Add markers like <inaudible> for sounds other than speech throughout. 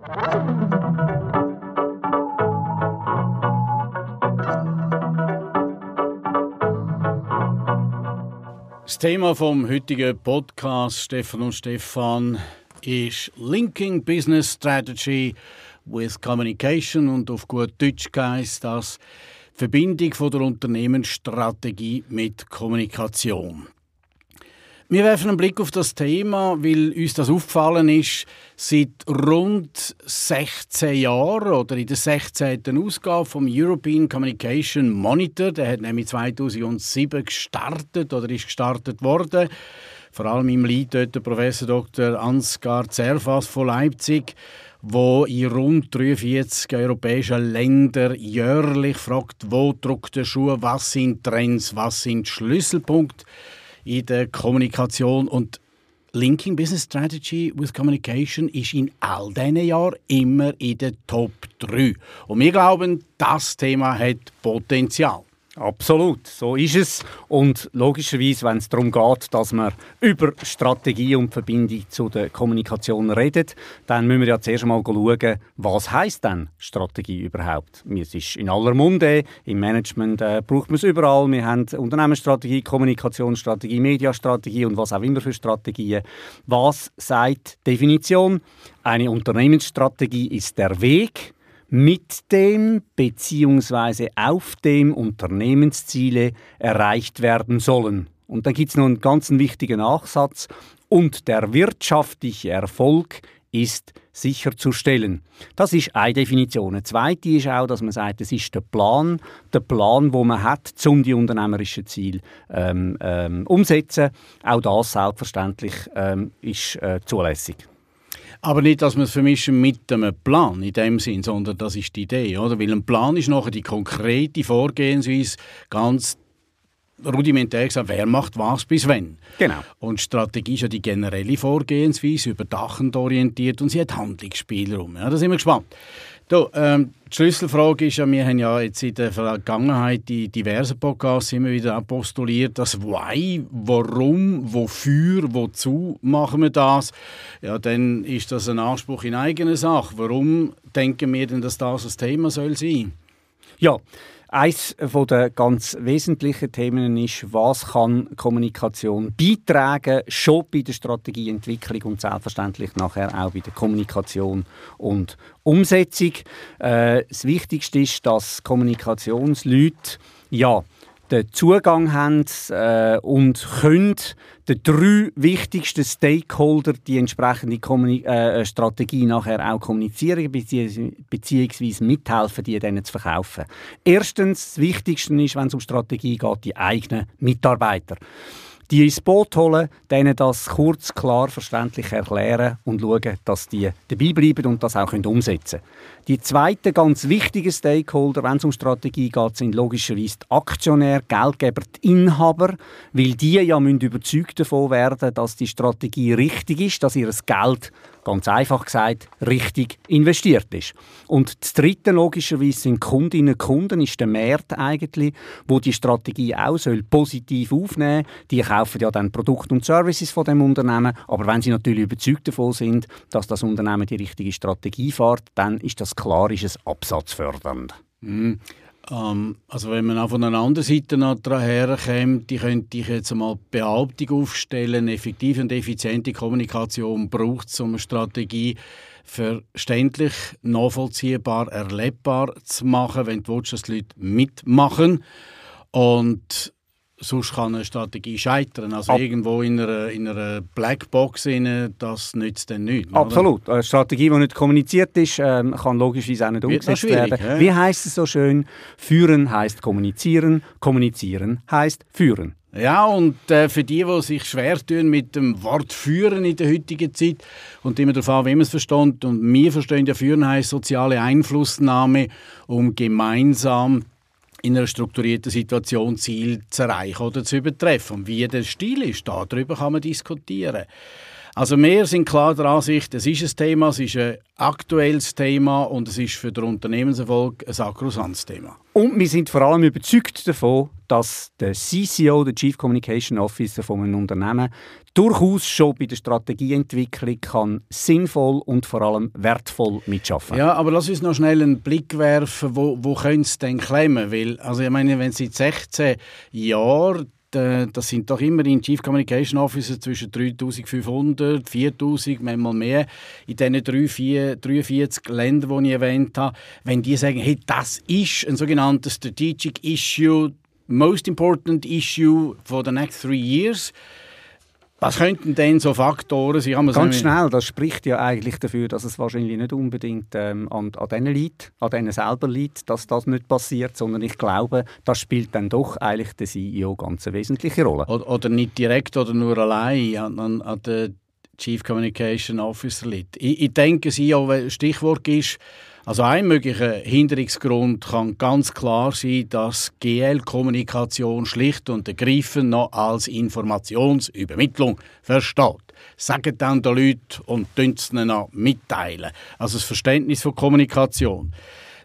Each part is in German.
Das Thema vom heutigen Podcast Stefan und Stefan ist Linking Business Strategy with Communication und auf gut Deutsch heißt das Verbindung von der Unternehmensstrategie mit Kommunikation. Wir werfen einen Blick auf das Thema, weil uns das aufgefallen ist, seit rund 16 Jahren oder in der 16. Ausgabe vom European Communication Monitor, der hat nämlich 2007 gestartet oder ist gestartet worden, vor allem im Lead dort der Professor Dr. Ansgar Zerfas von Leipzig, wo in rund 43 europäischen Ländern jährlich fragt, wo drückt der Schuh, was sind Trends, was sind Schlüsselpunkte in der Kommunikation und Linking Business Strategy with Communication ist in all diesen Jahren immer in der Top 3. Und wir glauben, das Thema hat Potenzial. Absolut, so ist es. Und logischerweise, wenn es darum geht, dass man über Strategie und Verbindung zu der Kommunikation redet, dann müssen wir ja zuerst einmal schauen, was heißt denn Strategie überhaupt? Es ist in aller Munde, im Management äh, braucht man es überall. Wir haben Unternehmensstrategie, Kommunikationsstrategie, Mediastrategie und was auch immer für Strategien. Was sagt Definition? Eine Unternehmensstrategie ist der Weg, mit dem bzw. auf dem Unternehmensziele erreicht werden sollen. Und dann gibt es noch einen ganz wichtigen Nachsatz. Und der wirtschaftliche Erfolg ist sicherzustellen. Das ist eine Definition. Eine zweite ist auch, dass man sagt, es ist der Plan, der Plan, wo man hat, um die unternehmerischen Ziele ähm, ähm, umsetzen. Auch das selbstverständlich ähm, ist äh, zulässig. Aber nicht, dass wir es vermischen mit einem Plan in dem Sinn, sondern das ist die Idee, oder? Weil ein Plan ist nachher die konkrete Vorgehensweise, ganz rudimentär gesagt, wer macht was bis wann. Genau. Und Strategie ist ja die generelle Vorgehensweise, überdachend orientiert und sie hat Handlungsspielraum. Ja, da sind wir gespannt. Du, ähm, die Schlüsselfrage ist ja, wir haben ja jetzt in der Vergangenheit die diversen Podcasts immer wieder postuliert, das Why, warum, wofür, wozu machen wir das? Ja, dann ist das ein Anspruch in eigener Sache. Warum denken wir denn, dass das ein Thema soll sein? Ja, eines der ganz wesentlichen Themen ist, was kann Kommunikation beitragen, schon bei der Strategieentwicklung und selbstverständlich nachher auch bei der Kommunikation und Umsetzung. Äh, das Wichtigste ist, dass Kommunikationsleute ja, den Zugang haben äh, und können den drei wichtigsten Stakeholder die entsprechende Kommuni äh, Strategie nachher auch kommunizieren beziehungsweise mithelfen, die denen zu verkaufen. Erstens, das Wichtigste ist, wenn es um Strategie geht, die eigenen Mitarbeiter die ins Boot holen, denen das kurz, klar, verständlich erklären und schauen, dass die dabei bleiben und das auch umsetzen können. Die zweite ganz wichtige Stakeholder, wenn es um Strategie geht, sind logischerweise die Aktionäre, Geldgeber, die Inhaber, weil die ja müssen überzeugt davon werden, dass die Strategie richtig ist, dass ihr Geld ganz einfach gesagt, richtig investiert ist. Und das dritte logischerweise sind Kundinnen und Kunden, ist der Markt eigentlich, wo die Strategie auch soll positiv aufnehmen soll. Die kaufen ja dann Produkte und Services von dem Unternehmen, aber wenn sie natürlich überzeugt davon sind, dass das Unternehmen die richtige Strategie fährt, dann ist das klar, ist es absatzfördernd. Mhm. Ähm, also wenn man auch von einer anderen Seite noch herkommt, die könnte ich jetzt mal Behauptung aufstellen, effektive und effiziente Kommunikation braucht es, um eine Strategie verständlich, nachvollziehbar, erlebbar zu machen, wenn du willst, dass die Leute mitmachen. Und sonst kann eine Strategie scheitern. Also Ab irgendwo in einer, in einer Blackbox, rein, das nützt dann nichts. Absolut. Oder? Eine Strategie, die nicht kommuniziert ist, ähm, kann logischerweise auch nicht umgesetzt werden. Ja? Wie heißt es so schön? Führen heißt kommunizieren, kommunizieren heißt führen. Ja, und äh, für die, die sich schwer tun mit dem Wort führen in der heutigen Zeit und immer darauf an, wie man es versteht, und wir verstehen ja führen heißt soziale Einflussnahme, um gemeinsam in einer strukturierten Situation Ziel zu erreichen oder zu übertreffen. Und wie der Stil ist, darüber kann man diskutieren. Also wir sind klar der Ansicht, es ist ein Thema, es ist ein aktuelles Thema und es ist für den Unternehmenserfolg ein sakrosantes Thema. Und wir sind vor allem überzeugt davon, dass der CCO, der Chief Communication Officer von einem Unternehmen, durchaus schon bei der Strategieentwicklung kann sinnvoll und vor allem wertvoll mitschaffen. Ja, aber lass uns noch schnell einen Blick werfen, wo, wo könnte es denn klemmen? Weil, also ich meine, wenn seit 16 Jahren das sind doch immerhin Chief Communication Officer zwischen 3500, 4000, manchmal mehr, in diesen 3, 4, 43 Ländern, die ich erwähnt habe. Wenn die sagen, hey, das ist ein sogenanntes Strategic Issue, most important issue for the next three years, was könnten denn so Faktoren sein? Ganz schnell, das spricht ja eigentlich dafür, dass es wahrscheinlich nicht unbedingt ähm, an, an denen liegt, an denen selber liegt, dass das nicht passiert, sondern ich glaube, das spielt dann doch eigentlich der CEO ganz eine wesentliche Rolle. Oder, oder nicht direkt oder nur allein an, an, an den Chief Communication Officer liegt. Ich, ich denke, CEO, Stichwort ist, also ein möglicher Hinderungsgrund kann ganz klar sein, dass GL-Kommunikation schlicht und ergreifend noch als Informationsübermittlung versteht. Sagen dann die Leute und ihnen noch mitteilen. Also das Verständnis von Kommunikation.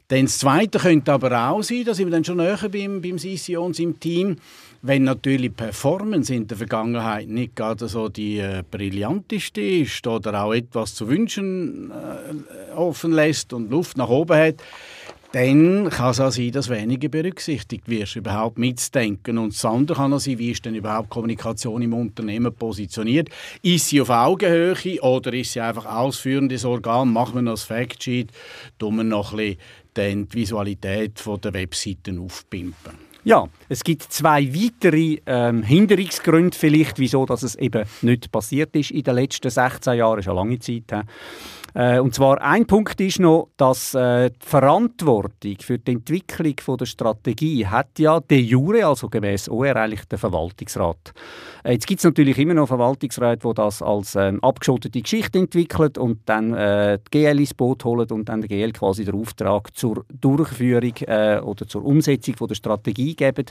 Dann das Zweite könnte aber auch sein, da sind wir dann schon näher beim, beim CCO und seinem Team, wenn natürlich Performance in der Vergangenheit nicht gerade so die äh, brillanteste ist oder auch etwas zu wünschen äh, offen lässt und Luft nach oben hat, dann kann es auch sein, dass weniger berücksichtigt wirst, überhaupt mitzudenken. Und das andere kann auch sein, wie ist denn überhaupt Kommunikation im Unternehmen positioniert? Ist sie auf Augenhöhe oder ist sie einfach ausführendes Organ? Machen wir noch das Factsheet, tun wir noch ein bisschen die Visualität der Webseiten aufpimpen. Ja, es gibt zwei weitere ähm, Hinderungsgründe vielleicht, wieso dass es eben nicht passiert ist in den letzten 16 Jahren, das ist eine lange Zeit. He. Äh, und zwar ein Punkt ist noch, dass äh, die Verantwortung für die Entwicklung von der Strategie hat ja de jure, also gemäß OR, eigentlich der Verwaltungsrat. Äh, jetzt gibt es natürlich immer noch Verwaltungsräte, die das als ähm, abgeschottete Geschichte entwickeln und dann äh, die GL ins Boot holen und dann der GL quasi den Auftrag zur Durchführung äh, oder zur Umsetzung von der Strategie geben.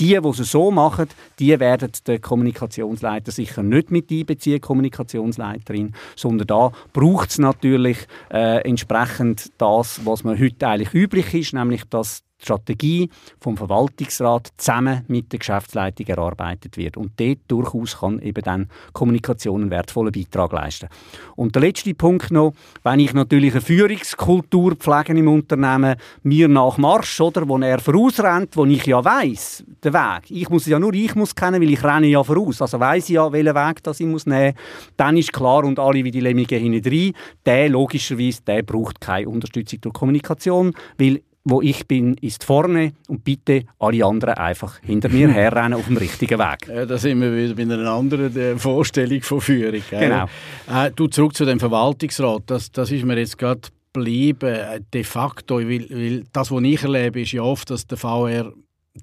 Die, die es so machen, die werden den Kommunikationsleiter sicher nicht mit einbeziehen, Kommunikationsleiterin, sondern da braucht es natürlich natürlich äh, entsprechend das, was man heute eigentlich üblich ist, nämlich dass Strategie vom Verwaltungsrat zusammen mit der Geschäftsleitung erarbeitet wird. Und dort durchaus kann eben dann Kommunikation einen wertvollen Beitrag leisten. Und der letzte Punkt noch, wenn ich natürlich eine Führungskultur pflege im Unternehmen, mir nach Marsch, oder, wo er vorausrennt, wo ich ja weiß den Weg. Ich muss ja nur ich muss kennen, weil ich renne ja voraus. Also weiß ich ja, welchen Weg das ich muss nehmen. Dann ist klar und alle wie die Lemminge hinten rein, der logischerweise, der braucht keine Unterstützung durch Kommunikation, weil wo ich bin, ist vorne und bitte alle anderen einfach hinter mir <laughs> herrennen auf dem richtigen Weg. Ja, da sind wir wieder bei einer anderen äh, Vorstellung von Führung. Genau. Äh, du zurück zu dem Verwaltungsrat, das, das ist mir jetzt gerade geblieben, äh, de facto, weil, weil das, was ich erlebe, ist ja oft, dass der VR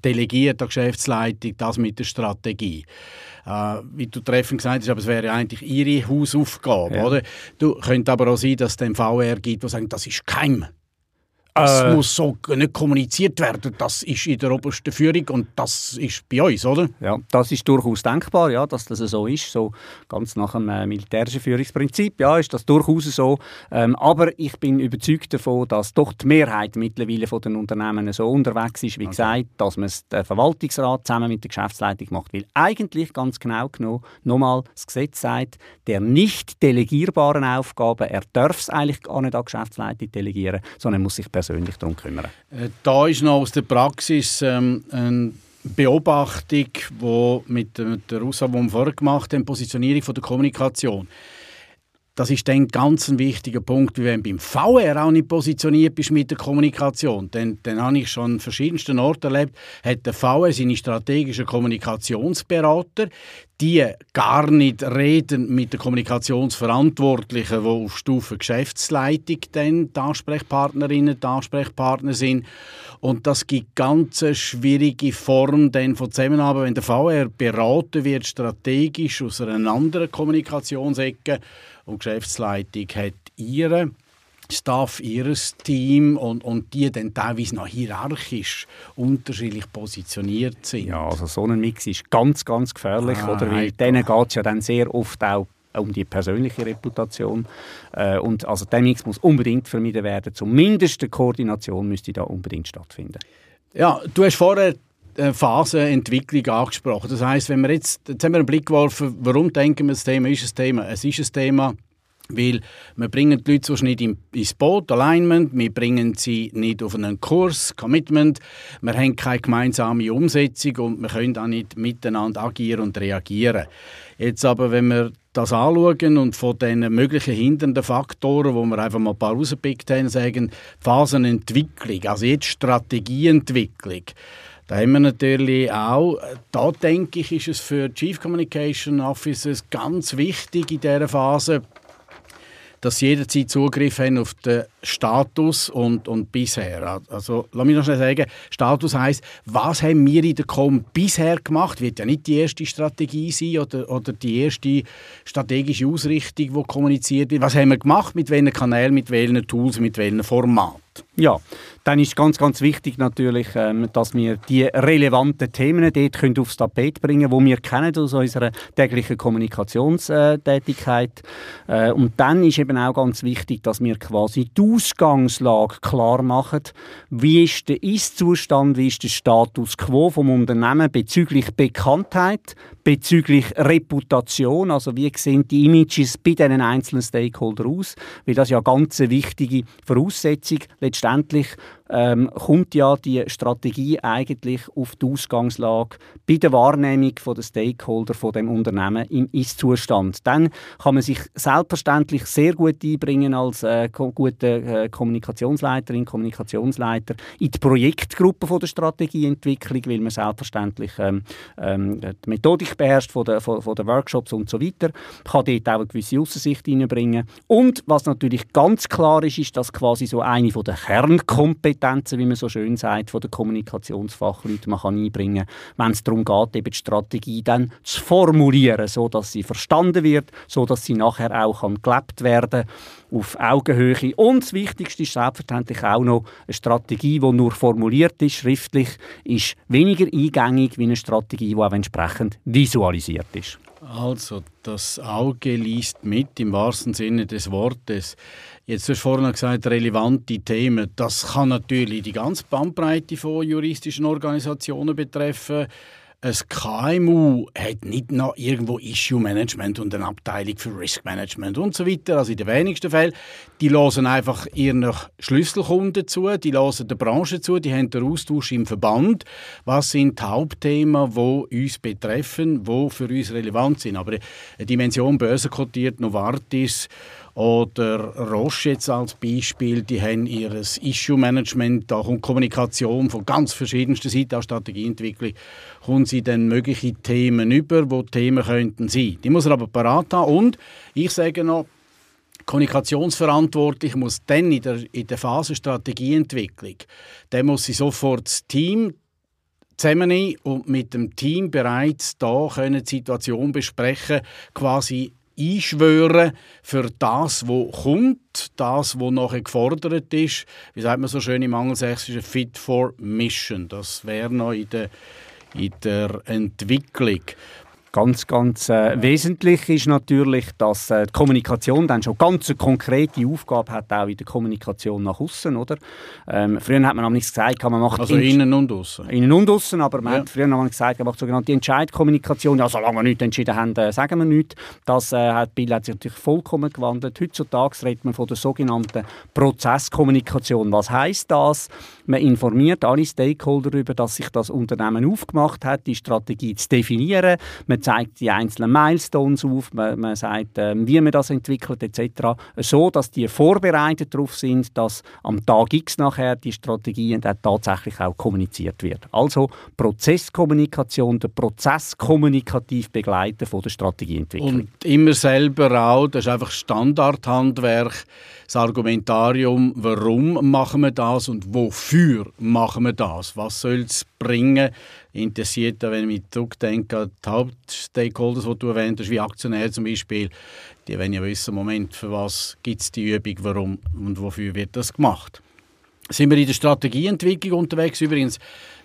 delegiert der Geschäftsleitung das mit der Strategie. Äh, wie du treffend gesagt hast, aber es wäre eigentlich ihre Hausaufgabe, ja. oder? Du könnte aber auch sein, dass es den VR gibt, der sagt, das ist kein das äh, muss so nicht kommuniziert werden. Das ist in der obersten Führung und das ist bei uns, oder? Ja, das ist durchaus denkbar, ja, dass das so ist. So ganz nach dem äh, militärischen Führungsprinzip, ja, ist das durchaus so. Ähm, aber ich bin überzeugt davon, dass doch die Mehrheit mittlerweile von den Unternehmen so unterwegs ist, wie okay. gesagt, dass man es der Verwaltungsrat zusammen mit der Geschäftsleitung macht. Weil eigentlich ganz genau genommen, nochmal, das Gesetz sagt, der nicht delegierbaren Aufgaben, er darf es eigentlich gar nicht an die Geschäftsleitung delegieren, sondern muss sich persönlich darum kümmern. Äh, da ist noch aus der Praxis ähm, eine Beobachtung, die mit, der Aussage, die wir vorher gemacht haben, Positionierung von der Kommunikation. Das ist dann ganz ein wichtiger Punkt, wie wenn beim VR auch nicht positioniert bist mit der Kommunikation. Dann, dann habe ich schon an verschiedensten Orten erlebt, hat der VR seine strategischen Kommunikationsberater, die gar nicht reden mit der Kommunikationsverantwortlichen, die auf Stufe Geschäftsleitung dann die Ansprechpartnerinnen, die Ansprechpartner sind. Und das gibt ganz schwierige Form dann von Zusammenarbeit, wenn der VR beraten wird, strategisch aus einer anderen Kommunikationsecke und die Geschäftsleitung hat ihre Staff, ihres Team und, und die dann teilweise noch hierarchisch unterschiedlich positioniert sind. Ja, also so ein Mix ist ganz, ganz gefährlich, ah, oder? Weil denen geht es ja dann sehr oft auch um die persönliche Reputation. Äh, und also der Mix muss unbedingt vermieden werden. Zumindest eine Koordination müsste da unbedingt stattfinden. Ja, du hast vorher Phasenentwicklung angesprochen. Das heißt, wenn wir jetzt, jetzt haben wir einen Blick geworfen, warum denken wir, das Thema ist ein Thema? Es ist ein Thema, weil wir bringen die Leute so nicht ins Boot, Alignment, wir bringen sie nicht auf einen Kurs, Commitment, wir haben keine gemeinsame Umsetzung und wir können auch nicht miteinander agieren und reagieren. Jetzt aber, wenn wir das anschauen und von den möglichen hindernden Faktoren, wo wir einfach mal ein paar rausgepickt haben, sagen, Phasenentwicklung, also jetzt Strategieentwicklung, da haben wir natürlich auch, da denke ich, ist es für Chief Communication Officers ganz wichtig in dieser Phase, dass sie jederzeit Zugriff haben auf den Status und, und bisher. Also, lass mich noch schnell sagen, Status heisst, was haben wir in der Com bisher gemacht? Wird ja nicht die erste Strategie sein oder, oder die erste strategische Ausrichtung, die kommuniziert wird. Was haben wir gemacht? Mit welchen Kanälen, mit welchen Tools, mit welchen Formaten? Ja, dann ist ganz, ganz wichtig natürlich, ähm, dass wir die relevanten Themen dort können aufs Tapet bringen können, die wir kennen aus unserer täglichen Kommunikationstätigkeit. Äh, und dann ist eben auch ganz wichtig, dass wir quasi die Ausgangslage klar machen. Wie ist der Ist-Zustand, wie ist der Status quo vom Unternehmen bezüglich Bekanntheit, bezüglich Reputation, also wie sehen die Images bei diesen einzelnen Stakeholdern aus, weil das ja eine ganz wichtige Voraussetzung letztendlich ähm, kommt ja die Strategie eigentlich auf die Ausgangslage bei der Wahrnehmung der Stakeholder von dem Unternehmen im Ist-Zustand. Dann kann man sich selbstverständlich sehr gut einbringen als äh, guter äh, Kommunikationsleiterin, Kommunikationsleiter in die Projektgruppe von der Strategieentwicklung, weil man selbstverständlich ähm, ähm, die Methodik beherrscht von der, von, von der Workshops und so weiter, kann dort auch eine gewisse Aussicht hineinbringen. Und was natürlich ganz klar ist, ist, dass quasi so eine von der Kernkompetenzen Kompetenzen, wie man so schön sagt, von den Kommunikationsfachleuten man kann einbringen kann, wenn es darum geht, eben die Strategie dann zu formulieren, so dass sie verstanden wird, so dass sie nachher auch kann gelebt werden auf Augenhöhe. Und das Wichtigste ist selbstverständlich auch noch eine Strategie, die nur formuliert ist, schriftlich, ist weniger eingängig wie eine Strategie, die auch entsprechend visualisiert ist. Also, das Auge liest mit im wahrsten Sinne des Wortes. Jetzt hast du vorhin gesagt, relevante Themen. Das kann natürlich die ganze Bandbreite von juristischen Organisationen betreffen ein KMU hat nicht noch irgendwo Issue Management und eine Abteilung für Risk Management und so weiter. Also in den wenigsten Fällen. Die hören einfach ihren Schlüsselkunden zu, die hören der Branche zu, die haben den Austausch im Verband. Was sind die Hauptthemen, die uns betreffen, die für uns relevant sind? Aber eine Dimension börsenkotiert Novartis oder Roche jetzt als Beispiel, die haben ihr Issue-Management, da kommt Kommunikation von ganz verschiedensten Seiten, auch Strategieentwicklung, kommen sie dann mögliche Themen über, wo Themen könnten sein. Die muss er aber parat haben und ich sage noch, Kommunikationsverantwortlich muss dann in der, in der Phase Strategieentwicklung, dann muss sie sofort das Team zusammennehmen und mit dem Team bereits da können die Situation besprechen, quasi einschwören für das, was kommt, das, was nachher gefordert ist. Wie sagt man so schön im Angelsächsischen? Fit for Mission. Das wäre noch in der, in der Entwicklung. Ganz, ganz äh, wesentlich ist natürlich, dass äh, die Kommunikation dann schon ganz eine konkrete Aufgabe hat, auch in der Kommunikation nach außen, oder? Ähm, früher hat man nämlich gesagt, man macht also innen und außen. Innen und außen, aber man ja. hat früher haben gesagt, man macht sogenannte Entscheidkommunikation. Ja, solange wir nichts entschieden haben, äh, sagen wir nichts. Das äh, hat Bill hat sich natürlich vollkommen gewandelt. Heutzutage redet man von der sogenannten Prozesskommunikation. Was heißt das? Man informiert alle Stakeholder darüber, dass sich das Unternehmen aufgemacht hat, die Strategie zu definieren. Man zeigt die einzelnen Milestones auf, man, man sagt, äh, wie man das entwickelt etc. So, dass die vorbereitet darauf sind, dass am Tag X nachher die Strategie dann tatsächlich auch kommuniziert wird. Also Prozesskommunikation, der Prozess kommunikativ begleiten von der Strategieentwicklung. Und immer selber auch, das ist einfach Standardhandwerk, das Argumentarium, warum machen wir das und wofür machen wir das? Was soll es bringen? Interessiert, wenn ich zurückdenke an die Hauptstakeholders, die du erwähnt hast, wie Aktionäre zum Beispiel, die wollen ja wissen, Moment, für was gibt es die Übung, warum und wofür wird das gemacht? Sind wir in der Strategieentwicklung unterwegs? Übrigens,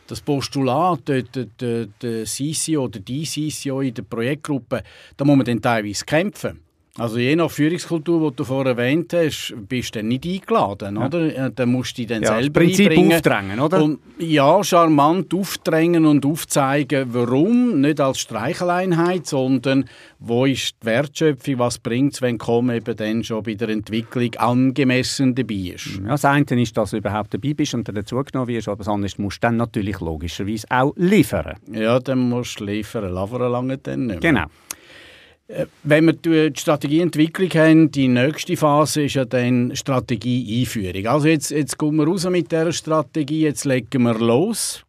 das Postulat, der, der, CCO oder die CCO in der Projektgruppe, da muss man dann teilweise kämpfen Also je nach Führungskultur, die du vorher erwähnt hast, bist du nicht eingeladen, ja. oder? Dann musst du dich dann ja, selber Prinzip einbringen. aufdrängen, oder? Und ja, charmant aufdrängen und aufzeigen, warum, nicht als Streicheleinheit, sondern wo ist die Wertschöpfung, was bringt es, wenn Kommen eben dann schon bei der Entwicklung angemessen dabei ist. Ja, das eine ist, dass du überhaupt dabei bist und dann dazugenommen wirst, aber das andere musst du dann natürlich logischerweise auch liefern. Ja, dann musst du liefern, liefern lange dann nicht mehr. Genau. Äh, wenn wir die Strategieentwicklung haben, die nächste Phase ist ja dann Strategieeinführung. Also jetzt, jetzt gehen wir raus mit dieser Strategie, jetzt legen wir los.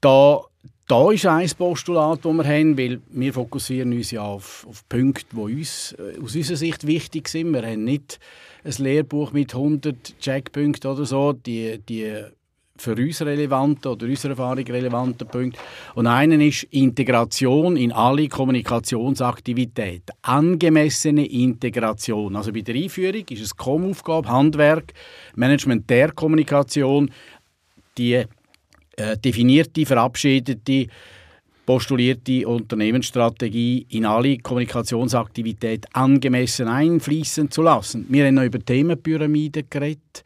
Da, da ist ein Postulat, das wir haben, weil wir fokussieren uns ja auf, auf Punkte, die uns äh, aus unserer Sicht wichtig sind. Wir haben nicht ein Lehrbuch mit 100 Checkpunkten oder so. Die, die für uns relevanten oder unserer Erfahrung relevanten Punkte. Und einen ist Integration in alle Kommunikationsaktivitäten. Angemessene Integration. Also bei der Einführung ist es Com-Aufgabe, Handwerk, Management der Kommunikation, die äh, definierte, verabschiedete, postulierte Unternehmensstrategie in alle Kommunikationsaktivitäten angemessen einfließen zu lassen. Wir haben noch über Themenpyramiden geredet.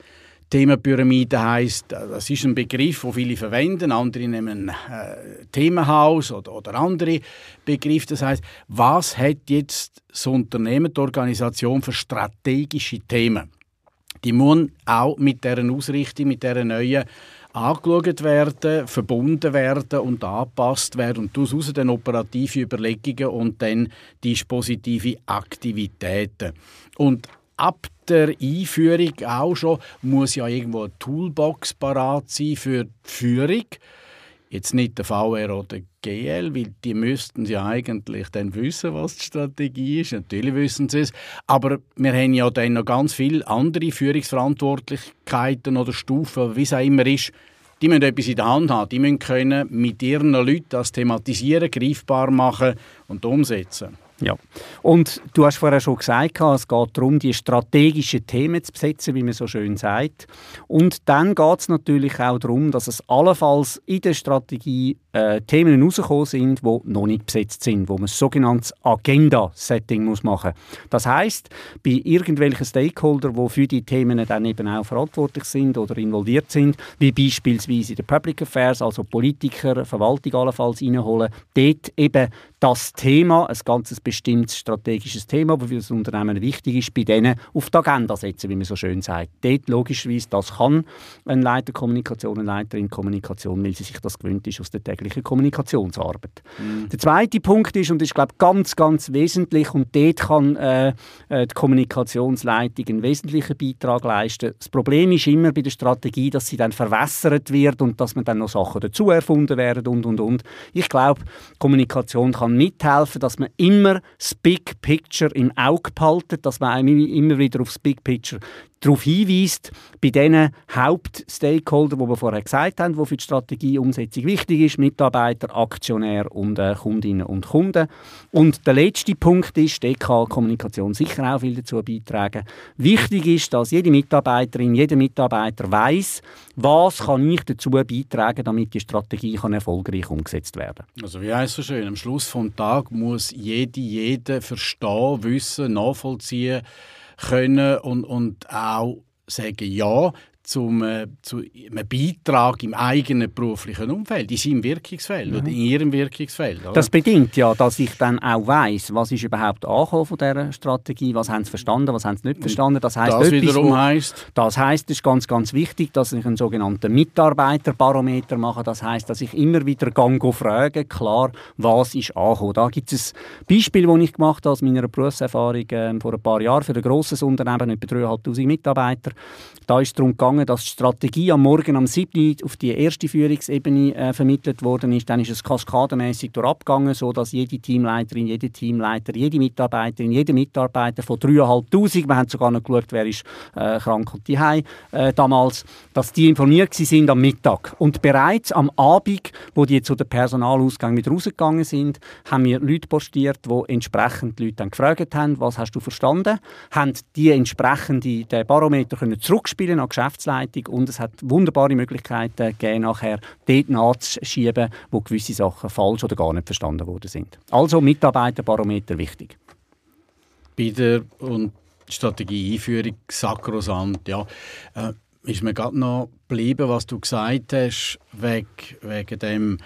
Themenpyramide heißt, das ist ein Begriff, den viele verwenden. Andere nehmen äh, Themenhaus oder, oder andere Begriffe. Das heißt, was hat jetzt das Unternehmen, die Organisation für strategische Themen? Die müssen auch mit deren Ausrichtung, mit der neuen angeschaut werden, verbunden werden und angepasst werden und daraus dann operative Überlegungen und dann dispositive Aktivitäten. Und ab der Einführung auch schon muss ja irgendwo eine Toolbox parat sein für die Führung. Jetzt nicht der VR oder GL, weil die müssten ja eigentlich dann wissen, was die Strategie ist. Natürlich wissen sie es. Aber wir haben ja dann noch ganz viele andere Führungsverantwortlichkeiten oder Stufen, wie es auch immer ist. Die müssen etwas in der Hand haben. Die müssen können mit ihren Leuten das thematisieren, greifbar machen und umsetzen. Ja, und du hast vorher schon gesagt, es geht darum, die strategischen Themen zu besetzen, wie man so schön sagt. Und dann geht es natürlich auch darum, dass es allenfalls in der Strategie äh, Themen herausgekommen sind, die noch nicht besetzt sind, wo man sogenanntes Agenda-Setting machen muss. Das heißt, bei irgendwelchen Stakeholdern, die für die Themen dann eben auch verantwortlich sind oder involviert sind, wie beispielsweise in den Public Affairs, also Politiker, Verwaltung allenfalls reinholen, dort eben das Thema, ein ganzes bestimmtes strategisches Thema, das für das Unternehmen wichtig ist, bei denen auf die Agenda setzen, wie man so schön sagt. Dort logischerweise, das kann ein Leiter Kommunikation, eine Leiterin Kommunikation, weil sie sich das gewöhnt ist aus der täglichen Kommunikationsarbeit. Mhm. Der zweite Punkt ist, und ist glaube ich ganz, ganz wesentlich, und dort kann äh, äh, die Kommunikationsleitung einen wesentlichen Beitrag leisten. Das Problem ist immer bei der Strategie, dass sie dann verwässert wird und dass man dann noch Sachen dazu erfunden werden und, und, und. Ich glaube, Kommunikation kann mithelfen, dass man immer das Big Picture im Auge behalten, dass man immer wieder aufs Big Picture darauf hinweist, bei diesen Hauptstakeholdern, die wir vorher gesagt haben, die für die Strategieumsetzung wichtig ist, Mitarbeiter, Aktionär und äh, Kundinnen und Kunden. Und der letzte Punkt ist, kann Kommunikation sicher auch viel dazu beitragen. Wichtig ist, dass jede Mitarbeiterin, jeder Mitarbeiter weiß, was kann ich dazu beitragen, damit die Strategie kann erfolgreich umgesetzt werden. Also wie es so schön, am Schluss vom Tag muss jede, jede verstehen, wissen, nachvollziehen, können und, und auch sagen, ja, zum, äh, zu einem Beitrag im eigenen beruflichen Umfeld, in seinem Wirkungsfeld mhm. oder in ihrem Wirkungsfeld. Oder? Das bedingt ja, dass ich dann auch weiß, was ist überhaupt angekommen von dieser Strategie, was haben sie verstanden, was haben sie nicht verstanden. Das, heisst das etwas, wiederum heisst? Das heisst, es ist ganz, ganz wichtig, dass ich einen sogenannten Mitarbeiterbarometer mache. Das heisst, dass ich immer wieder gang frage, klar, was ist angekommen. Da gibt es ein Beispiel, das ich gemacht habe aus meiner Berufserfahrung äh, vor ein paar Jahren für ein grosses Unternehmen, etwa 3'500 Mitarbeiter. Da ist es darum gegangen, dass die Strategie am Morgen am 7. auf die erste Führungsebene äh, vermittelt worden ist. Dann ist es kaskadenmäßig durchgegangen, sodass jede Teamleiterin, jede Teamleiter, jede Mitarbeiterin, jeder Mitarbeiter von 3'500, wir haben sogar noch geschaut, wer ist äh, krank und die äh, damals, dass die informiert sind am Mittag. Und bereits am Abend, wo die zu der Personalausgang mit rausgegangen sind, haben wir Leute postiert, die entsprechend die Leute dann gefragt haben, was hast du verstanden, haben die entsprechende den Barometer können zurückspielen an Geschäftsleitung Leitung und es hat wunderbare Möglichkeiten gegeben, nachher dort nachzuschieben, wo gewisse Sachen falsch oder gar nicht verstanden worden sind. Also Mitarbeiterbarometer wichtig. bei der und Strategieeinführung sakrosant. Ja, äh, ist mir gerade noch geblieben, was du gesagt hast, wegen, wegen dem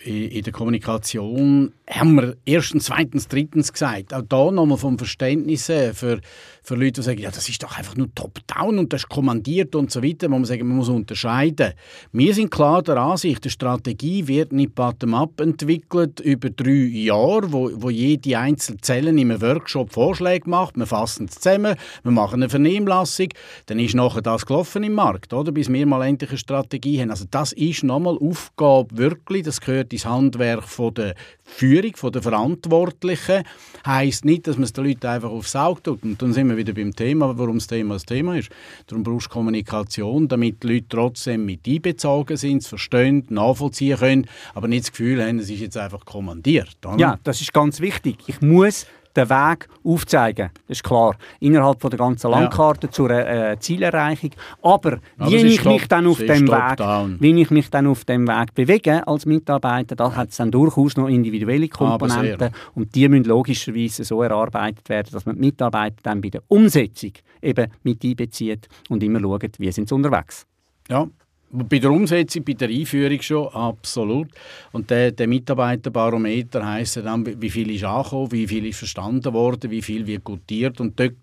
in der Kommunikation haben wir erstens, zweitens, drittens gesagt. Auch da nochmal vom Verständnis für, für Leute, die sagen, ja, das ist doch einfach nur top-down und das ist kommandiert und so weiter. Man muss sagen, man muss unterscheiden. Wir sind klar der Ansicht, die Strategie wird nicht bottom-up entwickelt über drei Jahre, wo, wo jede einzelne Zelle in einem Workshop Vorschläge macht. Wir fassen es zusammen, wir machen eine Vernehmlassung, dann ist nachher das gelaufen im Markt, oder? bis wir mal endlich eine Strategie haben. Also das ist nochmal Aufgabe wirklich, das gehört ins Handwerk von der Führung, von der Verantwortlichen. Heißt nicht, dass man es den Leuten einfach aufs Auge tut. Und dann sind wir wieder beim Thema, warum das Thema das Thema ist. Darum brauchst du Kommunikation, damit die Leute trotzdem mit einbezogen sind, es verstehen, nachvollziehen können, aber nicht das Gefühl haben, es ist jetzt einfach kommandiert. Oder? Ja, das ist ganz wichtig. Ich muss den Weg aufzeigen. Das ist klar. Innerhalb von der ganzen Landkarte ja. zur äh, Zielerreichung. Aber, Aber wie ich mich dann auf dem Weg, wie ich mich dann auf dem Weg bewege als Mitarbeiter, da hat es dann durchaus noch individuelle Komponenten und die müssen logischerweise so erarbeitet werden, dass man die Mitarbeiter dann bei der Umsetzung eben mit einbezieht und immer schaut, wie sind sie unterwegs. Ja, bei der Umsetzung, bei der Einführung schon, absolut. Und der, der Mitarbeiterbarometer heisst dann, wie viel ist angekommen, wie viel ist verstanden worden, wie viel wird gutiert. Und dort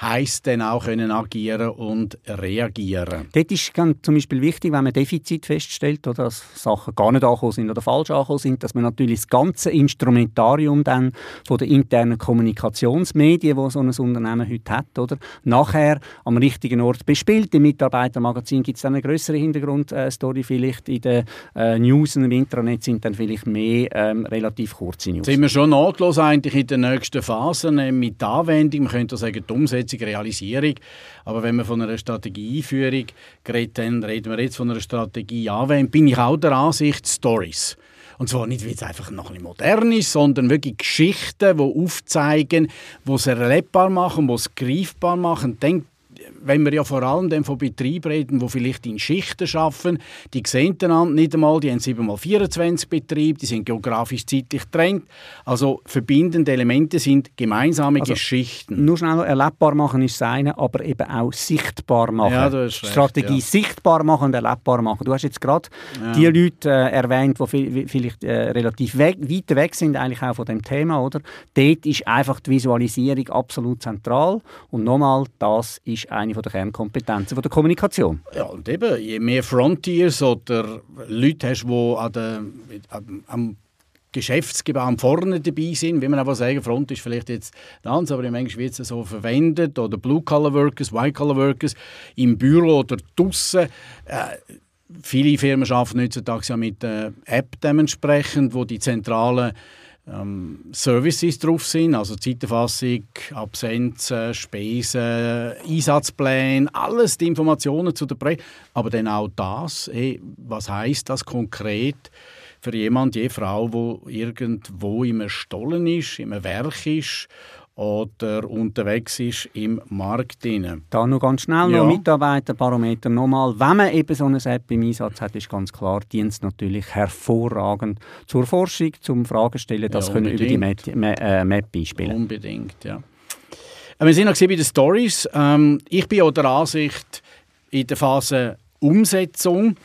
heisst dann auch können agieren und reagieren. Dort ist zum Beispiel wichtig, wenn man Defizit feststellt oder dass Sachen gar nicht angekommen sind oder falsch angekommen sind, dass man natürlich das ganze Instrumentarium dann von den internen Kommunikationsmedien, die so ein Unternehmen heute hat, oder, nachher am richtigen Ort bespielt. Im Mitarbeitermagazin gibt es dann eine größere Hintergrund Hintergrundstory vielleicht in den äh, News im Intranet sind dann vielleicht mehr ähm, relativ kurze News. Sind wir schon nahtlos eigentlich in der nächsten Phase mit der Anwendung, man könnte sagen die Umsetzung, Realisierung, aber wenn wir von einer Strategieeinführung reden, dann reden wir jetzt von einer Strategieanwendung, bin ich auch der Ansicht Stories. Und zwar nicht, weil es einfach noch ein modern ist, sondern wirklich Geschichten, die aufzeigen, die es erlebbar machen, die es greifbar machen. Denkt wenn wir ja vor allem dann von Betrieben reden, die vielleicht in Schichten arbeiten, die sehen einander nicht einmal, die haben 7x24 Betriebe, die sind geografisch zeitlich getrennt. Also verbindende Elemente sind gemeinsame also, Geschichten. Nur schnell erlebbar machen ist das eine, aber eben auch sichtbar machen. Ja, das ist Strategie recht, ja. sichtbar machen und erlebbar machen. Du hast jetzt gerade ja. die Leute äh, erwähnt, die vielleicht äh, relativ weg, weit weg sind eigentlich auch von dem Thema, oder? Dort ist einfach die Visualisierung absolut zentral und nochmal, das ist eine der Kernkompetenzen der Kommunikation. Ja, und eben, je mehr Frontiers oder Leute hast, die an der, am Geschäftsgeber am vorne dabei sind, wie man einfach sagen, Front ist vielleicht jetzt ganz, aber Englischen wird es so verwendet, oder Blue-Collar-Workers, White-Collar-Workers, im Büro oder draussen. Äh, viele Firmen arbeiten heutzutage ja mit der App dementsprechend, wo die zentralen ähm, Services drauf sind, also Zeiterfassung, Absenzen, Spesen, Einsatzpläne, alles die Informationen zu der Projekt. Aber dann auch das, hey, was heißt das konkret für jemand, je Frau, wo irgendwo im Stollen ist, im Werk ist oder unterwegs ist im Markt. Drin. Da noch ganz schnell ja. noch Mitarbeiterbarometer nochmal. Wenn man eben so eine App im Einsatz hat, ist ganz klar, dient natürlich hervorragend zur Forschung, zum Fragestellen. Das ja, können über die Map, äh, Map einspielen. Unbedingt, ja. Äh, wir sind noch bei den Stories. Ähm, ich bin auch der Ansicht, in der Phase Umsetzung,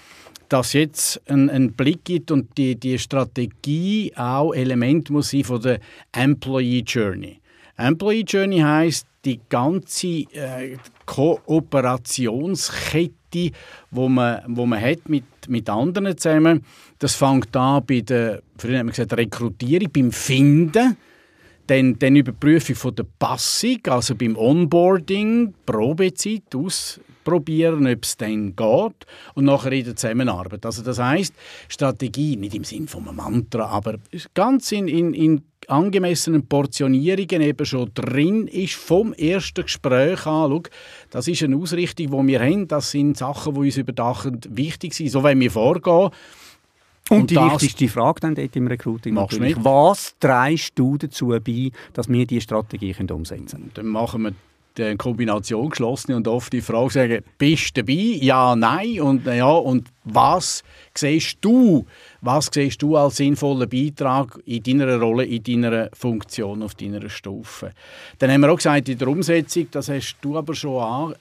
dass jetzt ein, ein Blick gibt und die, die Strategie auch Element muss sein von der Employee Journey. Employee Journey heißt die ganze äh, Kooperationskette, wo man, wo man hat mit, mit anderen zusammen. Das fängt an bei der, früher haben wir gesagt, Rekrutierung, beim Finden, dann, dann Überprüfung von der Passung, also beim Onboarding, Probezeit, aus, probieren, ob es dann geht und nachher in der Zusammenarbeit. Also das heißt Strategie, nicht im Sinn von einem Mantra, aber ganz in, in, in angemessenen Portionierungen eben schon drin ist vom ersten Gespräch an. Schau, das ist eine Ausrichtung, die wir haben. Das sind Sachen, die uns überdachend wichtig sind. So wenn wir vorgehen. Und, und die wichtigste Frage dann dort im Recruiting natürlich. Was trägst du dazu bei, dass wir diese Strategie umsetzen können? Dann machen wir eine Kombination geschlossen und oft die Frage sagen, bist du dabei? Ja, nein und ja und was siehst du? Was siehst du als sinnvollen Beitrag in deiner Rolle, in deiner Funktion auf deiner Stufe? Dann haben wir auch gesagt, in der Umsetzung, das hast du aber schon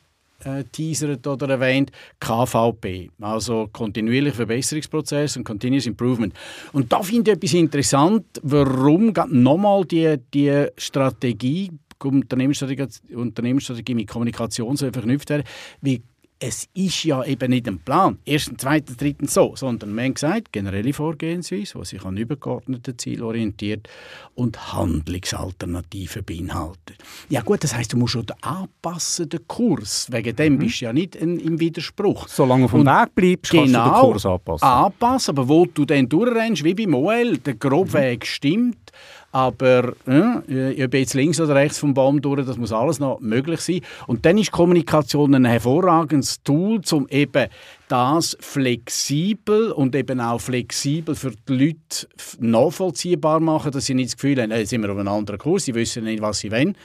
angeteasert oder erwähnt, KVP, also kontinuierlicher Verbesserungsprozess und Continuous Improvement. Und da finde ich etwas interessant, warum nochmal die, die Strategie Unternehmensstrategie, Unternehmensstrategie mit Kommunikation soll verknüpft werden, wie es ist ja eben nicht ein Plan, erstens, zweitens, drittens so, sondern man hat gesagt, generelle Vorgehensweise, die sich an übergeordneten Zielen orientiert und Handlungsalternativen beinhaltet. Ja gut, das heißt, du musst schon anpassen, den Kurs. Wegen dem mhm. bist du ja nicht in, im Widerspruch. Solange du vom Weg bleibst, genau, kannst du den genau Kurs anpassen. anpassen. Aber wo du dann durchrennst, wie beim OL, der Grobweg mhm. stimmt, aber äh, ob jetzt links oder rechts vom Baum durch, das muss alles noch möglich sein. Und dann ist Kommunikation ein hervorragendes Tool, um eben das flexibel und eben auch flexibel für die Leute nachvollziehbar machen, dass sie nicht das Gefühl haben, jetzt sind wir auf einem anderen Kurs, sie wissen nicht, was sie wollen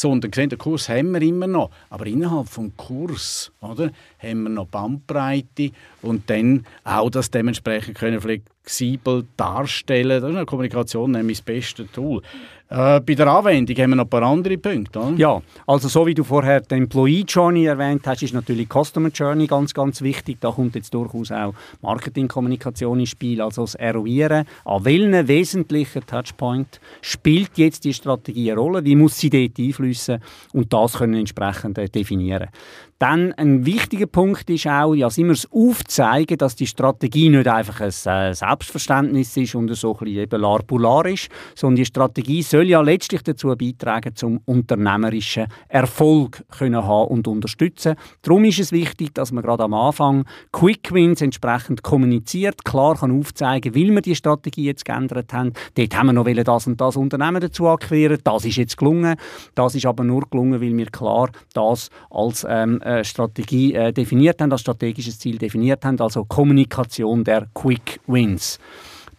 sondern gesehen, den Kurs haben wir immer noch. Aber innerhalb des Kurs oder, haben wir noch Bandbreite und dann auch das dementsprechend können flexibel darstellen. Das ist eine Kommunikation nämlich das beste Tool. Äh, bei der Anwendung haben wir noch ein paar andere Punkte. Oder? Ja, also so wie du vorher den Employee Journey erwähnt hast, ist natürlich Customer Journey ganz, ganz wichtig. Da kommt jetzt durchaus auch Marketingkommunikation ins Spiel, also das Eruieren. An welchen wesentlichen Touchpoint spielt jetzt die Strategie eine Rolle? Wie muss sie dort einflüssen? Und das können entsprechend äh, definieren. Dann ein wichtiger Punkt ist auch, ja, immer das Aufzeigen, dass die Strategie nicht einfach ein äh, Selbstverständnis ist und so ein bisschen eben larpular ist, sondern die Strategie soll ja letztlich dazu beitragen, zum unternehmerischen Erfolg können haben und unterstützen. Darum ist es wichtig, dass man gerade am Anfang Quick Wins entsprechend kommuniziert, klar kann aufzeigen, will wir die Strategie jetzt geändert haben. Dort haben wir noch das und das Unternehmen dazu akquirieren. Das ist jetzt gelungen. Das ist aber nur gelungen, weil wir klar das als ähm, äh, Strategie äh, definiert haben, als strategisches Ziel definiert haben, also Kommunikation der Quick Wins.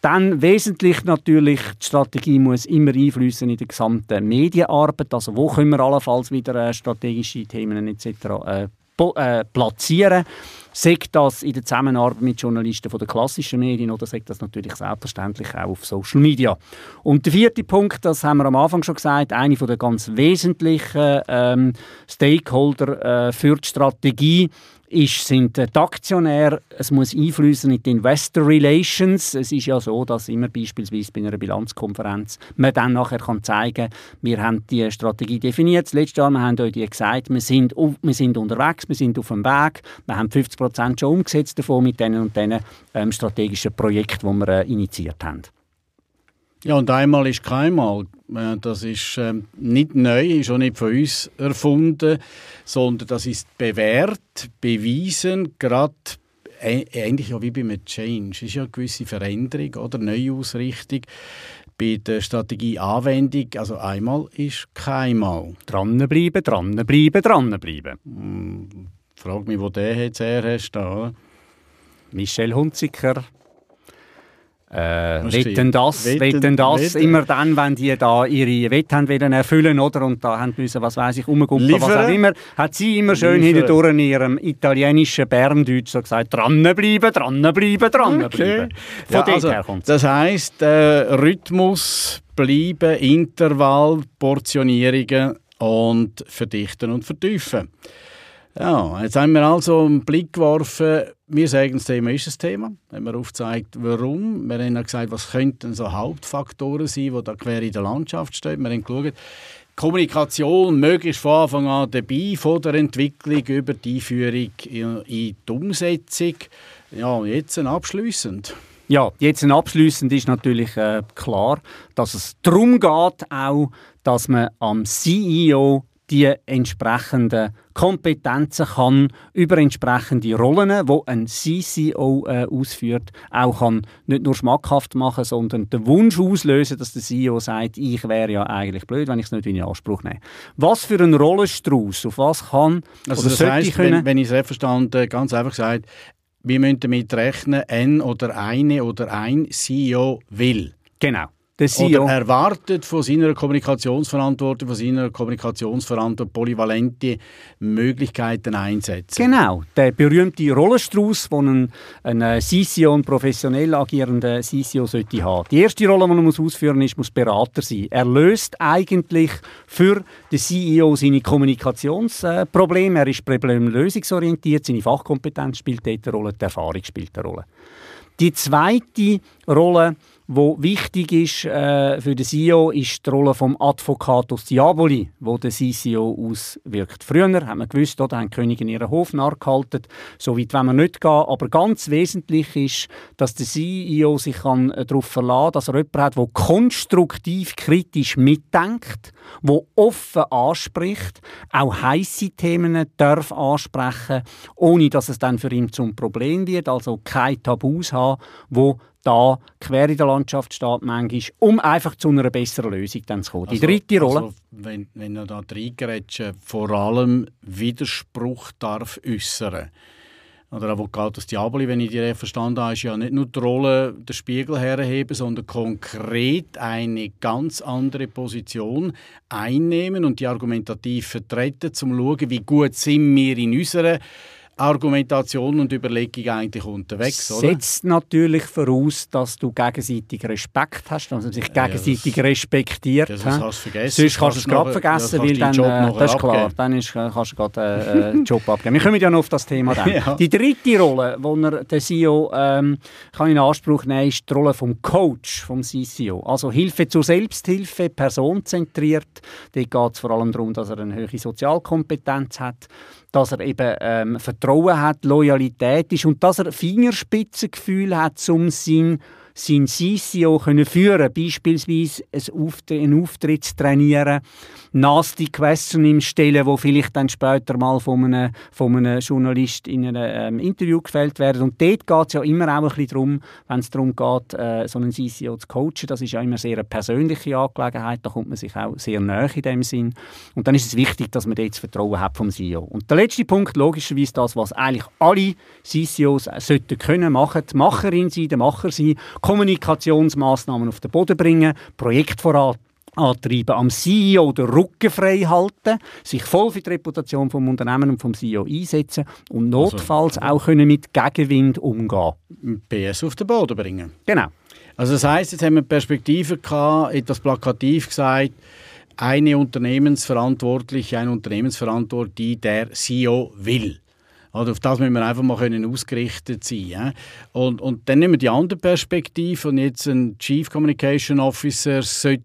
Dann wesentlich natürlich, die Strategie muss immer einflüssen in die gesamte Medienarbeit. Also wo können wir allenfalls wieder äh, strategische Themen etc. Äh, platzieren. Sagt das in der Zusammenarbeit mit Journalisten von der klassischen Medien oder sagt das natürlich selbstverständlich auch auf Social Media. Und der vierte Punkt, das haben wir am Anfang schon gesagt, eine der ganz wesentlichen ähm, Stakeholder äh, für die Strategie ist, sind die Aktionäre, es muss einflüssen in die Investor Relations. Es ist ja so, dass immer beispielsweise bei einer Bilanzkonferenz man dann nachher kann zeigen wir haben die Strategie definiert. Das letzte Jahr wir haben euch gesagt, wir sind, wir sind unterwegs, wir sind auf dem Weg, wir haben 50 Prozent schon umgesetzt davon mit diesen und diesen ähm, strategischen Projekten, die wir äh, initiiert haben. Ja, und einmal ist keinmal. Äh, das ist ähm, nicht neu, ist auch nicht von uns erfunden, sondern das ist bewährt, bewiesen, gerade ähnlich wie bei einem Change. Es ist ja eine gewisse Veränderung oder Neuausrichtung bei der Strategie Anwendung. Also einmal ist keinmal. Dranbleiben, dranbleiben, dranbleiben. Hm, frag mich, wo der jetzt her hast. Da, Michel Hunziker. Äh, wetten das, wetten, das wetten. immer dann, wenn die da ihre Wetten wollen erfüllen oder und da haben müssen, was weiß ich, umgucken, was auch immer, hat sie immer schön hindurch in ihrem italienischen Berndeutsch so gesagt, dranbleiben, dranbleiben, dranbleiben. Okay. Von ja, also, her kommt's. Das heisst, äh, Rhythmus bleiben, Intervall, Portionierungen und verdichten und vertiefen. Ja, jetzt haben wir also einen Blick geworfen. Wir sagen, das Thema ist ein Thema. Wenn wir aufzeigt, warum. Wir haben gesagt, was könnten so Hauptfaktoren sein, die da quer in der Landschaft stehen. Wir haben geschaut, Kommunikation möglichst von Anfang an dabei, von der Entwicklung über die Einführung in die Umsetzung. Ja, jetzt abschließend. Ja, jetzt abschließend ist natürlich äh, klar, dass es darum geht, auch, dass man am CEO die entsprechenden Kompetenzen kann über entsprechende Rollen, wo ein CCO äh, ausführt, auch kann nicht nur schmackhaft machen, sondern den Wunsch auslösen, dass der CEO sagt, ich wäre ja eigentlich blöd, wenn ich es nicht in Anspruch nehme. Was für ein Rollenstrauß, auf was kann also oder das können? Wenn, wenn ich es verstanden ganz einfach gesagt, wir müssen damit rechnen, ein oder eine oder ein CEO will. Genau. Der CEO oder erwartet von seiner Kommunikationsverantwortung, von seiner Kommunikationsverantwortung polyvalente Möglichkeiten einsetzen. Genau, der berühmte Rollenstrauß, den ein, ein CCO, ein professionell agierender CCO sollte haben. Die erste Rolle, die er muss ausführen muss, ist, muss Berater sein. Er löst eigentlich für den CEO seine Kommunikationsprobleme. Er ist problemlösungsorientiert, seine Fachkompetenz spielt dort eine Rolle, die Erfahrung spielt eine Rolle. Die zweite Rolle wo wichtig ist äh, für den CEO, ist die Rolle vom Advocatus Diaboli, wo der CCO auswirkt. Früher haben wir gewusst, da haben Königin ihren Hof nachgehalten. So weit wollen wir nicht gehen. Aber ganz wesentlich ist, dass der CEO sich äh, darauf verlassen kann, dass er jemanden hat, der konstruktiv kritisch mitdenkt, der offen anspricht, auch heisse Themen darf ansprechen, ohne dass es dann für ihn zum Problem wird. Also keine Tabus haben, wo da quer in der Landschaft steht, manchmal, um einfach zu einer besseren Lösung dann zu kommen. Die also, dritte Rolle. Also, wenn, wenn er da reingerätscht, vor allem Widerspruch darf äußern oder Avocatus Diaboli, wenn ich die verstanden habe, ist ja nicht nur die Rolle der Spiegel herheben, sondern konkret eine ganz andere Position einnehmen und die argumentativ vertreten, um zu schauen, wie gut sind wir in unserer Argumentation und Überlegung eigentlich unterwegs, oder? Setzt natürlich voraus, dass du gegenseitig Respekt hast, dass man sich gegenseitig ja, das, respektiert. Das hast du vergessen. Sonst kannst du es gerade vergessen, weil dann, äh, das ist klar, abgeben. dann ist, äh, kannst du gerade äh, <laughs> einen Job abgeben. Wir kommen ja noch auf das Thema dann. <laughs> ja. Die dritte Rolle, die er, der CEO ähm, kann in Anspruch nehmen ist die Rolle vom Coach, vom CCO. Also Hilfe zur Selbsthilfe, personenzentriert. Dort geht es vor allem darum, dass er eine höhere Sozialkompetenz hat dass er eben ähm, Vertrauen hat, Loyalität ist und dass er Fingerspitzengefühl hat, um sein sein CCO können führen beispielsweise einen Auftritt zu trainieren, nasty Questions stellen, wo vielleicht dann später mal von einem, von einem Journalist in einem ähm, Interview gefällt werden. Und dort geht es ja immer auch ein bisschen darum, wenn es darum geht, äh, so einen CCO zu coachen, das ist ja immer sehr eine persönliche Angelegenheit, da kommt man sich auch sehr näher in dem Sinn. Und dann ist es wichtig, dass man dort das Vertrauen hat vom CEO. Und der letzte Punkt, logischerweise das, was eigentlich alle CCOs sollten können, machen, die Macherin sein, der Macher sein, Kommunikationsmaßnahmen auf den Boden bringen, Projekt vorantreiben, am CEO den Rücken frei halten, sich voll für die Reputation vom Unternehmen und vom CEO einsetzen und also, notfalls also, auch können mit Gegenwind umgehen. PS auf den Boden bringen. Genau. Also das heißt, jetzt haben wir Perspektive gehabt, etwas plakativ gesagt, eine Unternehmensverantwortliche, ein Unternehmensverantwortliche, die der CEO will. Oder auf das müssen wir einfach mal können ausgerichtet sein. Ja? Und, und dann nehmen wir die andere Perspektive und jetzt ein Chief Communication Officer sollte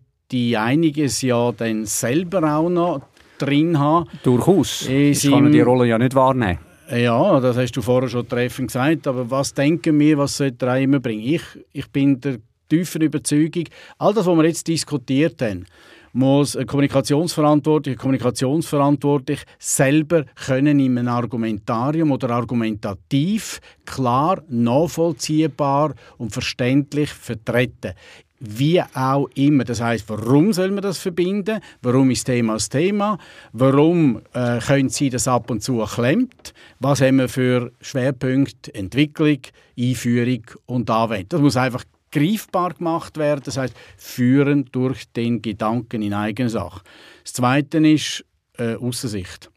einiges ja dann selber auch noch drin haben. Durchaus. Ich kann die Rolle ja nicht wahrnehmen. Ja, das hast du vorher schon treffend gesagt. Aber was denken wir, was sollte er immer bringen? Ich, ich bin der tiefen Überzeugung, all das, was wir jetzt diskutiert haben, muss ein Kommunikationsverantwortlicher, Kommunikationsverantwortlich selber können in einem Argumentarium oder argumentativ klar, nachvollziehbar und verständlich vertreten wie auch immer. Das heißt, warum soll man das verbinden? Warum ist Thema das Thema? Warum äh, können Sie das ab und zu klemmt? Was haben wir für Schwerpunkte? Entwicklung, Einführung und Anwendung. Das muss einfach greifbar gemacht werden, das heißt führen durch den Gedanken in eigene Sache. Das Zweite ist äh, Aussicht.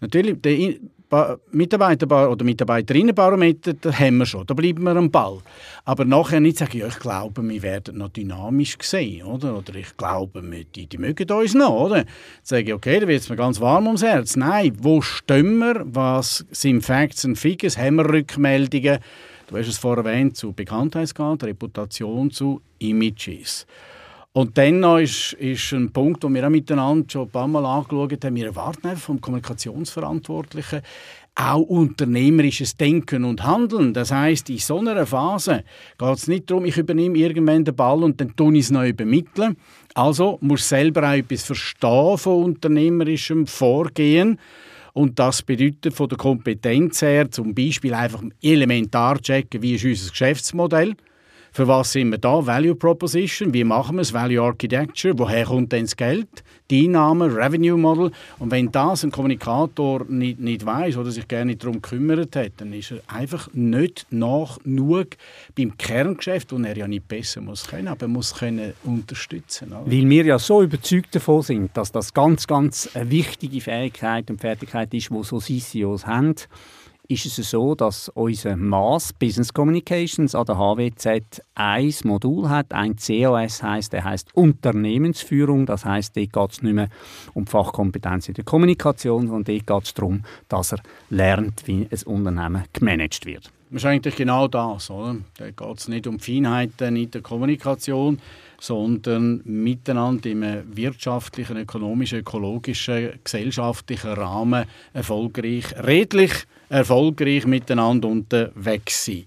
Natürlich, der Mitarbeiter- oder Mitarbeiterinnenbarometer, da haben wir schon, da bleiben wir am Ball. Aber nachher nicht sagen, ja, ich glaube, wir werden noch dynamisch gesehen, oder? Oder ich glaube, die, die mögen uns noch, oder? Sage ich, okay, da wird es mir ganz warm ums Herz. Nein, wo stehen wir? Was sind Facts und Figures? Haben wir Rückmeldungen? Du hast es vorher erwähnt, zu Bekanntheitsgrad, Reputation, zu Images. Und dann noch ist, ist ein Punkt, den wir auch miteinander schon ein paar Mal angeschaut haben. Wir erwarten einfach vom Kommunikationsverantwortlichen auch unternehmerisches Denken und Handeln. Das heißt, in so einer Phase geht es nicht darum, ich übernehme irgendwann den Ball und dann tue ich es neu übermitteln. Also muss selber auch etwas verstehen von unternehmerischem Vorgehen und das bedeutet von der Kompetenz her zum Beispiel einfach elementar checken, wie ist unser Geschäftsmodell. Für was sind wir da? Value Proposition, wie machen wir es? Value Architecture, woher kommt denn das Geld? Die Einnahmen, Revenue Model. Und wenn das ein Kommunikator nicht, nicht weiß oder sich gerne darum gekümmert hat, dann ist er einfach nicht nach genug beim Kerngeschäft, und er ja nicht besser muss können, aber er muss können unterstützen. Oder? Weil wir ja so überzeugt davon sind, dass das ganz, ganz eine wichtige Fähigkeit und Fertigkeit ist, die so CCOs haben ist es so, dass unser Mass Business Communications an der HWZ ein Modul hat, ein COS heißt, der heißt Unternehmensführung. Das heißt, dort geht es nicht mehr um Fachkompetenz in der Kommunikation, sondern dort geht es darum, dass er lernt, wie ein Unternehmen gemanagt wird. Ist eigentlich genau das. Oder? Da geht es nicht um Feinheiten in der Kommunikation, sondern miteinander im wirtschaftlichen, ökonomischen, ökologischen, gesellschaftlichen Rahmen erfolgreich, redlich erfolgreich miteinander unterwegs sein.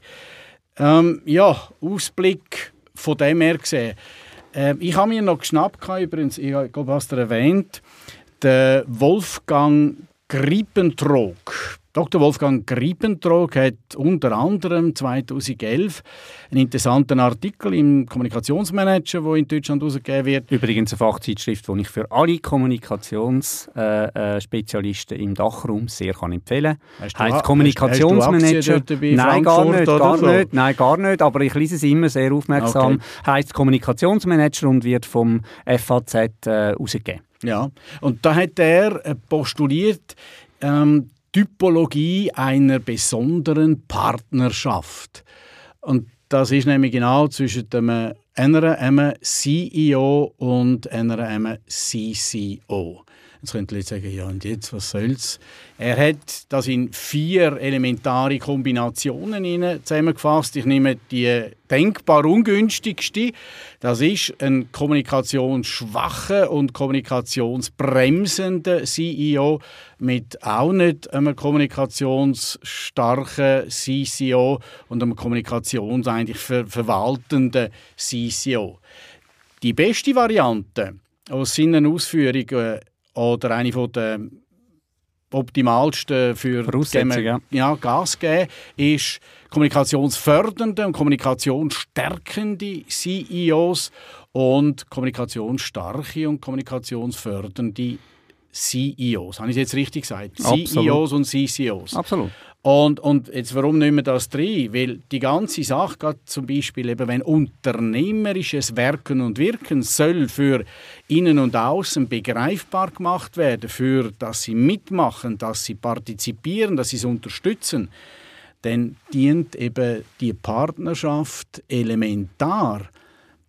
Ähm, ja, Ausblick von dem her gesehen. Äh, ich habe mir noch geschnappt, übrigens, ich glaube, hast du erwähnt, der Wolfgang Griepentrog Dr. Wolfgang Griepentrog hat unter anderem 2011 einen interessanten Artikel im Kommunikationsmanager, wo in Deutschland herausgegeben wird. Übrigens eine Fachzeitschrift, die ich für alle Kommunikationsspezialisten im Dachraum sehr kann empfehlen kann. Heißt Kommunikationsmanager. Nein, gar nicht, gar so? nicht. Nein, gar nicht. Aber ich lese es immer sehr aufmerksam. Okay. Heißt Kommunikationsmanager und wird vom FAZ äh, herausgegeben. Ja, und da hat er äh, postuliert, ähm, Typologie einer besonderen Partnerschaft. Und das ist nämlich genau zwischen dem einer CEO und einer CCO. Jetzt könnte ich sagen, ja und jetzt, was soll's? Er hat das in vier elementare Kombinationen zusammengefasst. Ich nehme die denkbar ungünstigste. Das ist ein kommunikationsschwacher und kommunikationsbremsender CEO mit auch nicht einem kommunikationsstarken CCO und einem kommunikations eigentlich ver verwaltenden CCO. Die beste Variante aus seinen Ausführungen oder eine von der optimalsten für Voraussetzungen, ja. Gas geben, ist kommunikationsfördernde und kommunikationsstärkende CEOs und kommunikationsstarke und kommunikationsfördernde CEOs. Habe ich jetzt richtig gesagt? Absolut. CEOs und CCOs. Absolut. Und, und jetzt, warum nehmen wir das drin? Weil die ganze Sache, gerade zum Beispiel, eben, wenn unternehmerisches Werken und Wirken soll für Innen und Außen begreifbar gemacht werden, für dass sie mitmachen, dass sie partizipieren, dass sie es unterstützen, dann dient eben die Partnerschaft elementar,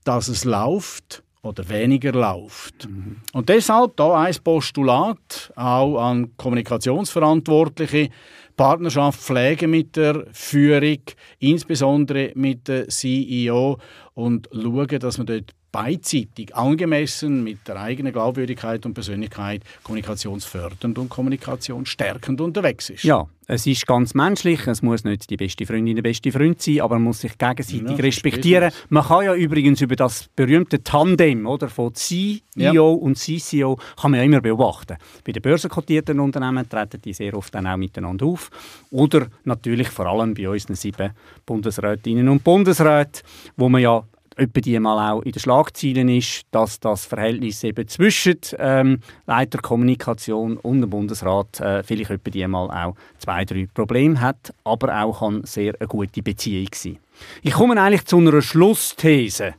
dass es läuft oder weniger läuft. Mhm. Und deshalb da ein Postulat auch an Kommunikationsverantwortliche, Partnerschaft pflegen mit der Führung, insbesondere mit der CEO und schauen, dass man dort beidseitig angemessen mit der eigenen Glaubwürdigkeit und Persönlichkeit kommunikationsfördernd und kommunikationsstärkend unterwegs ist. Ja, es ist ganz menschlich. Es muss nicht die beste Freundin der beste Freund sein, aber man muss sich gegenseitig ja, respektieren. Man kann ja übrigens über das berühmte Tandem oder, von CEO ja. und CCO kann man ja immer beobachten. Bei den börsenkotierten Unternehmen treten die sehr oft dann auch miteinander auf. Oder natürlich vor allem bei unseren sieben Bundesrätinnen und Bundesräten, wo man ja etwa die mal auch in den Schlagzeilen ist, dass das Verhältnis eben zwischen ähm, Leiterkommunikation und dem Bundesrat äh, vielleicht etwa die mal auch zwei, drei Probleme hat, aber auch kann sehr eine gute Beziehung sein. Ich komme eigentlich zu einer Schlussthese.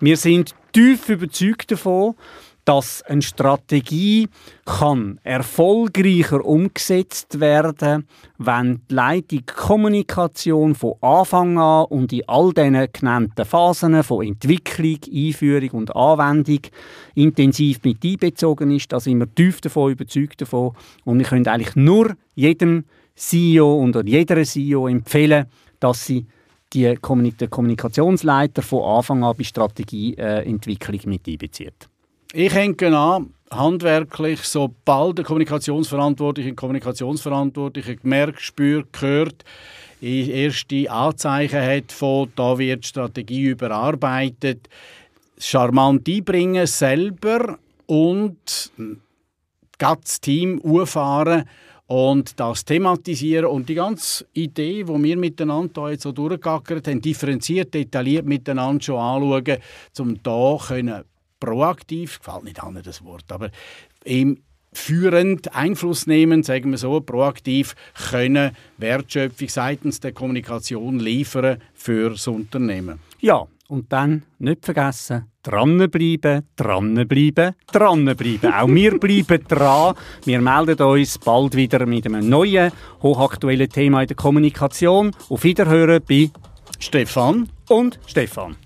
Wir sind tief überzeugt davon, dass eine Strategie kann erfolgreicher umgesetzt werden, wenn die Leitung Kommunikation von Anfang an und in all diesen genannten Phasen von Entwicklung, Einführung und Anwendung intensiv mit einbezogen ist. Da sind wir tief davon überzeugt davon und wir können eigentlich nur jedem CEO und jeder CEO empfehlen, dass sie die Kommunikationsleiter von Anfang an bei Strategieentwicklung mit einbezieht. Ich hänge an, handwerklich, sobald der Kommunikationsverantwortliche und Kommunikationsverantwortliche gemerkt, spürt, gehört, erste Anzeichen hat von, da wird die Strategie überarbeitet, charmant einbringen selber und das Team auffahren und das thematisieren und die ganze Idee, die wir miteinander jetzt so haben, differenziert, detailliert miteinander schon anschauen, um da können proaktiv, gefällt nicht an das Wort, aber im führend, Einfluss nehmen, sagen wir so, proaktiv können Wertschöpfung seitens der Kommunikation liefern für das Unternehmen. Ja, und dann nicht vergessen, dranbleiben, dranbleiben, dranbleiben. Auch wir <laughs> bleiben dran. Wir melden uns bald wieder mit einem neuen, hochaktuellen Thema in der Kommunikation. Auf Wiederhören bei Stefan und Stefan.